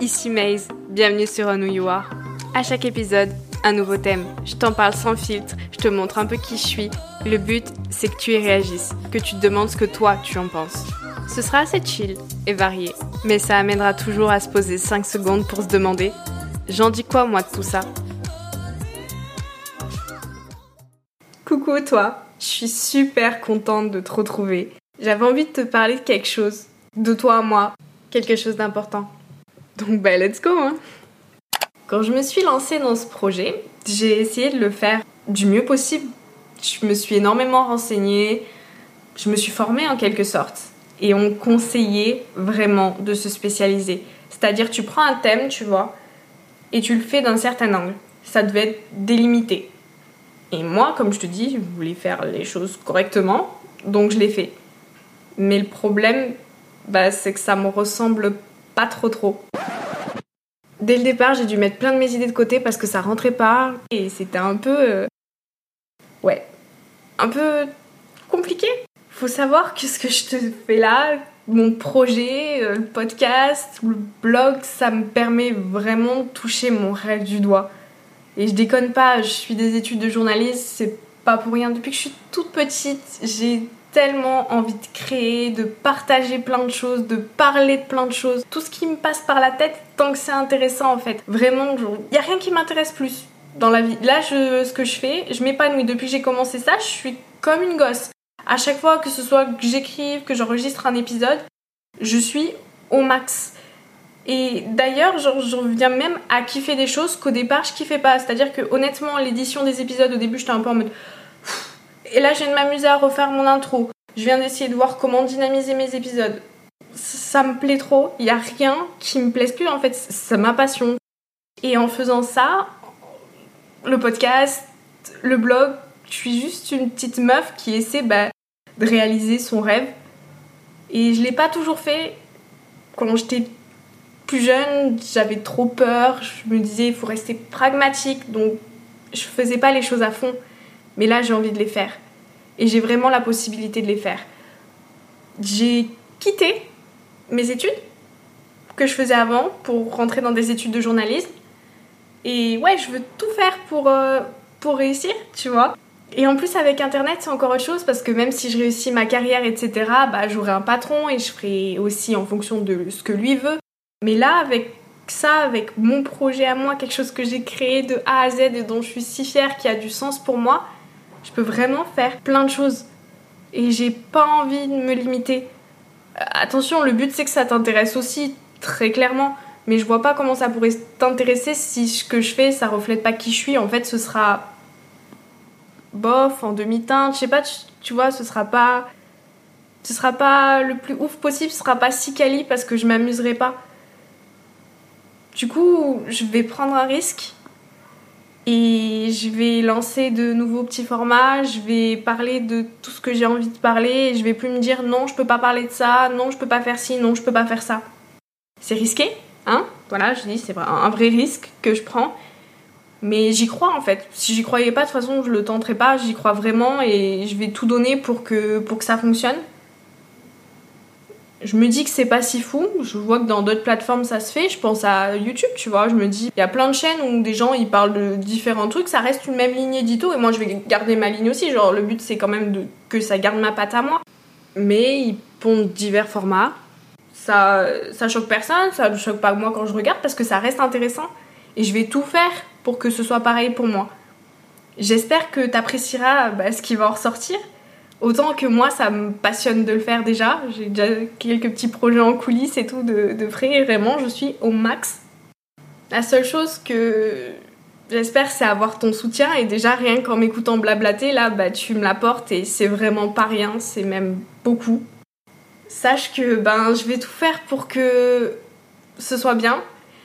ici Maze, bienvenue sur Un You Are. À chaque épisode, un nouveau thème. Je t'en parle sans filtre, je te montre un peu qui je suis. Le but, c'est que tu y réagisses, que tu te demandes ce que toi tu en penses. Ce sera assez chill et varié, mais ça amènera toujours à se poser 5 secondes pour se demander J'en dis quoi moi de tout ça? Coucou toi, je suis super contente de te retrouver. J'avais envie de te parler de quelque chose, de toi à moi, quelque chose d'important. Donc bah let's go hein. Quand je me suis lancée dans ce projet, j'ai essayé de le faire du mieux possible. Je me suis énormément renseignée, je me suis formée en quelque sorte. Et on conseillait vraiment de se spécialiser. C'est-à-dire tu prends un thème, tu vois, et tu le fais d'un certain angle. Ça devait être délimité. Et moi, comme je te dis, je voulais faire les choses correctement, donc je l'ai fait. Mais le problème, bah, c'est que ça me ressemble pas trop trop. Dès le départ, j'ai dû mettre plein de mes idées de côté parce que ça rentrait pas et c'était un peu. Euh, ouais. Un peu compliqué. Faut savoir que ce que je te fais là, mon projet, euh, le podcast, le blog, ça me permet vraiment de toucher mon rêve du doigt. Et je déconne pas, je suis des études de journaliste, c'est pas pour rien. Depuis que je suis toute petite, j'ai tellement envie de créer, de partager plein de choses, de parler de plein de choses. Tout ce qui me passe par la tête, tant que c'est intéressant en fait. Vraiment, il y a rien qui m'intéresse plus dans la vie. Là, je, ce que je fais, je m'épanouis. Depuis que j'ai commencé ça, je suis comme une gosse. À chaque fois que ce soit que j'écrive, que j'enregistre un épisode, je suis au max. Et d'ailleurs, je reviens même à kiffer des choses qu'au départ je kiffais pas. C'est-à-dire que honnêtement, l'édition des épisodes, au début, j'étais un peu en mode. Et là, je viens de m'amuser à refaire mon intro. Je viens d'essayer de voir comment dynamiser mes épisodes. Ça me plaît trop. Il n'y a rien qui me plaise plus. En fait, c'est ma passion. Et en faisant ça, le podcast, le blog, je suis juste une petite meuf qui essaie bah, de réaliser son rêve. Et je l'ai pas toujours fait quand j'étais plus jeune, j'avais trop peur, je me disais il faut rester pragmatique, donc je faisais pas les choses à fond. Mais là, j'ai envie de les faire. Et j'ai vraiment la possibilité de les faire. J'ai quitté mes études que je faisais avant pour rentrer dans des études de journalisme. Et ouais, je veux tout faire pour, euh, pour réussir, tu vois. Et en plus, avec Internet, c'est encore autre chose parce que même si je réussis ma carrière, etc., bah, j'aurai un patron et je ferai aussi en fonction de ce que lui veut. Mais là, avec ça, avec mon projet à moi, quelque chose que j'ai créé de A à Z et dont je suis si fière, qui a du sens pour moi, je peux vraiment faire plein de choses. Et j'ai pas envie de me limiter. Euh, attention, le but c'est que ça t'intéresse aussi, très clairement. Mais je vois pas comment ça pourrait t'intéresser si ce que je fais ça reflète pas qui je suis. En fait, ce sera bof, en demi-teinte, je sais pas, tu, vois, ce sera pas. Ce sera pas le plus ouf possible, ce sera pas si quali parce que je m'amuserai pas. Du coup, je vais prendre un risque et je vais lancer de nouveaux petits formats, je vais parler de tout ce que j'ai envie de parler je vais plus me dire non, je peux pas parler de ça, non, je peux pas faire ci, non, je peux pas faire ça. C'est risqué, hein? Voilà, je dis, c'est un vrai risque que je prends. Mais j'y crois en fait. Si j'y croyais pas, de toute façon, je le tenterais pas. J'y crois vraiment et je vais tout donner pour que, pour que ça fonctionne je me dis que c'est pas si fou. Je vois que dans d'autres plateformes ça se fait. Je pense à YouTube, tu vois. Je me dis, il y a plein de chaînes où des gens ils parlent de différents trucs. Ça reste une même ligne édito et moi je vais garder ma ligne aussi. Genre, le but c'est quand même que ça garde ma patte à moi. Mais ils pondent divers formats. Ça, ça choque personne, ça ne choque pas moi quand je regarde parce que ça reste intéressant. Et je vais tout faire pour que ce soit pareil pour moi. J'espère que tu apprécieras bah, ce qui va en ressortir. Autant que moi, ça me passionne de le faire déjà. J'ai déjà quelques petits projets en coulisses et tout de, de vraiment, je suis au max. La seule chose que j'espère, c'est avoir ton soutien. Et déjà, rien qu'en m'écoutant blablater, là, bah, tu me l'apportes et c'est vraiment pas rien. C'est même beaucoup. Sache que ben, je vais tout faire pour que ce soit bien.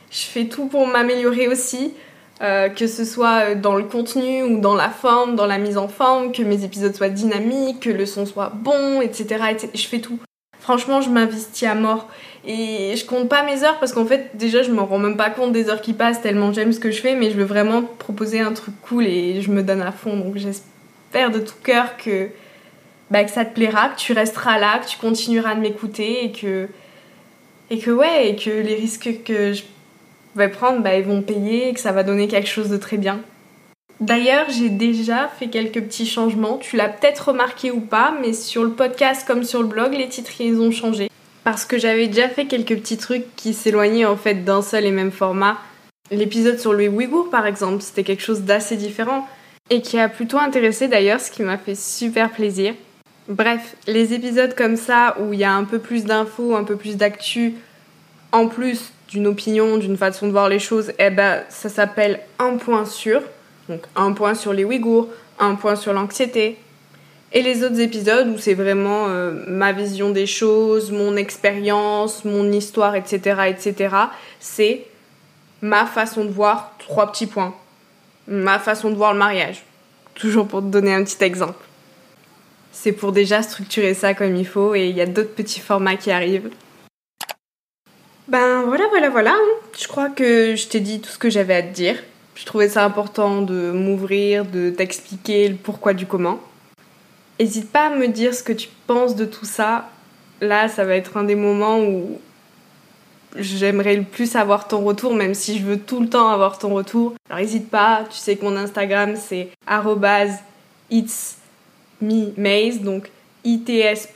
Je fais tout pour m'améliorer aussi. Euh, que ce soit dans le contenu ou dans la forme, dans la mise en forme, que mes épisodes soient dynamiques, que le son soit bon, etc. Je fais tout. Franchement, je m'investis à mort. Et je compte pas mes heures parce qu'en fait, déjà, je me rends même pas compte des heures qui passent tellement j'aime ce que je fais, mais je veux vraiment proposer un truc cool et je me donne à fond. Donc j'espère de tout cœur que, bah, que ça te plaira, que tu resteras là, que tu continueras de m'écouter et que, et que ouais, et que les risques que je va prendre, bah, ils vont payer et que ça va donner quelque chose de très bien. D'ailleurs, j'ai déjà fait quelques petits changements. Tu l'as peut-être remarqué ou pas, mais sur le podcast comme sur le blog, les titres ils ont changé. Parce que j'avais déjà fait quelques petits trucs qui s'éloignaient en fait d'un seul et même format. L'épisode sur le Ouïghour par exemple, c'était quelque chose d'assez différent et qui a plutôt intéressé d'ailleurs, ce qui m'a fait super plaisir. Bref, les épisodes comme ça où il y a un peu plus d'infos, un peu plus d'actu, en plus d'une opinion, d'une façon de voir les choses, eh ben ça s'appelle un point sur. Donc un point sur les Ouïghours, un point sur l'anxiété. Et les autres épisodes où c'est vraiment euh, ma vision des choses, mon expérience, mon histoire, etc., etc., c'est ma façon de voir trois petits points. Ma façon de voir le mariage. Toujours pour te donner un petit exemple. C'est pour déjà structurer ça comme il faut et il y a d'autres petits formats qui arrivent. Ben voilà, voilà, voilà. Je crois que je t'ai dit tout ce que j'avais à te dire. Je trouvais ça important de m'ouvrir, de t'expliquer le pourquoi du comment. N'hésite pas à me dire ce que tu penses de tout ça. Là, ça va être un des moments où j'aimerais le plus avoir ton retour, même si je veux tout le temps avoir ton retour. Alors n'hésite pas, tu sais que mon Instagram c'est itsmemaze, donc its.me.maze.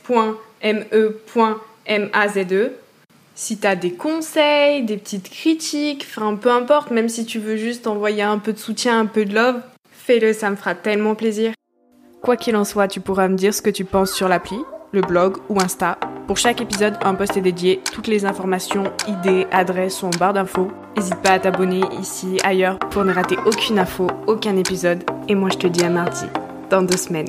Si t'as des conseils, des petites critiques, enfin peu importe, même si tu veux juste envoyer un peu de soutien, un peu de love, fais-le, ça me fera tellement plaisir. Quoi qu'il en soit, tu pourras me dire ce que tu penses sur l'appli, le blog ou Insta. Pour chaque épisode, un post est dédié. Toutes les informations, idées, adresses sont en barre d'infos. N'hésite pas à t'abonner ici, ailleurs, pour ne rater aucune info, aucun épisode. Et moi, je te dis à mardi, dans deux semaines.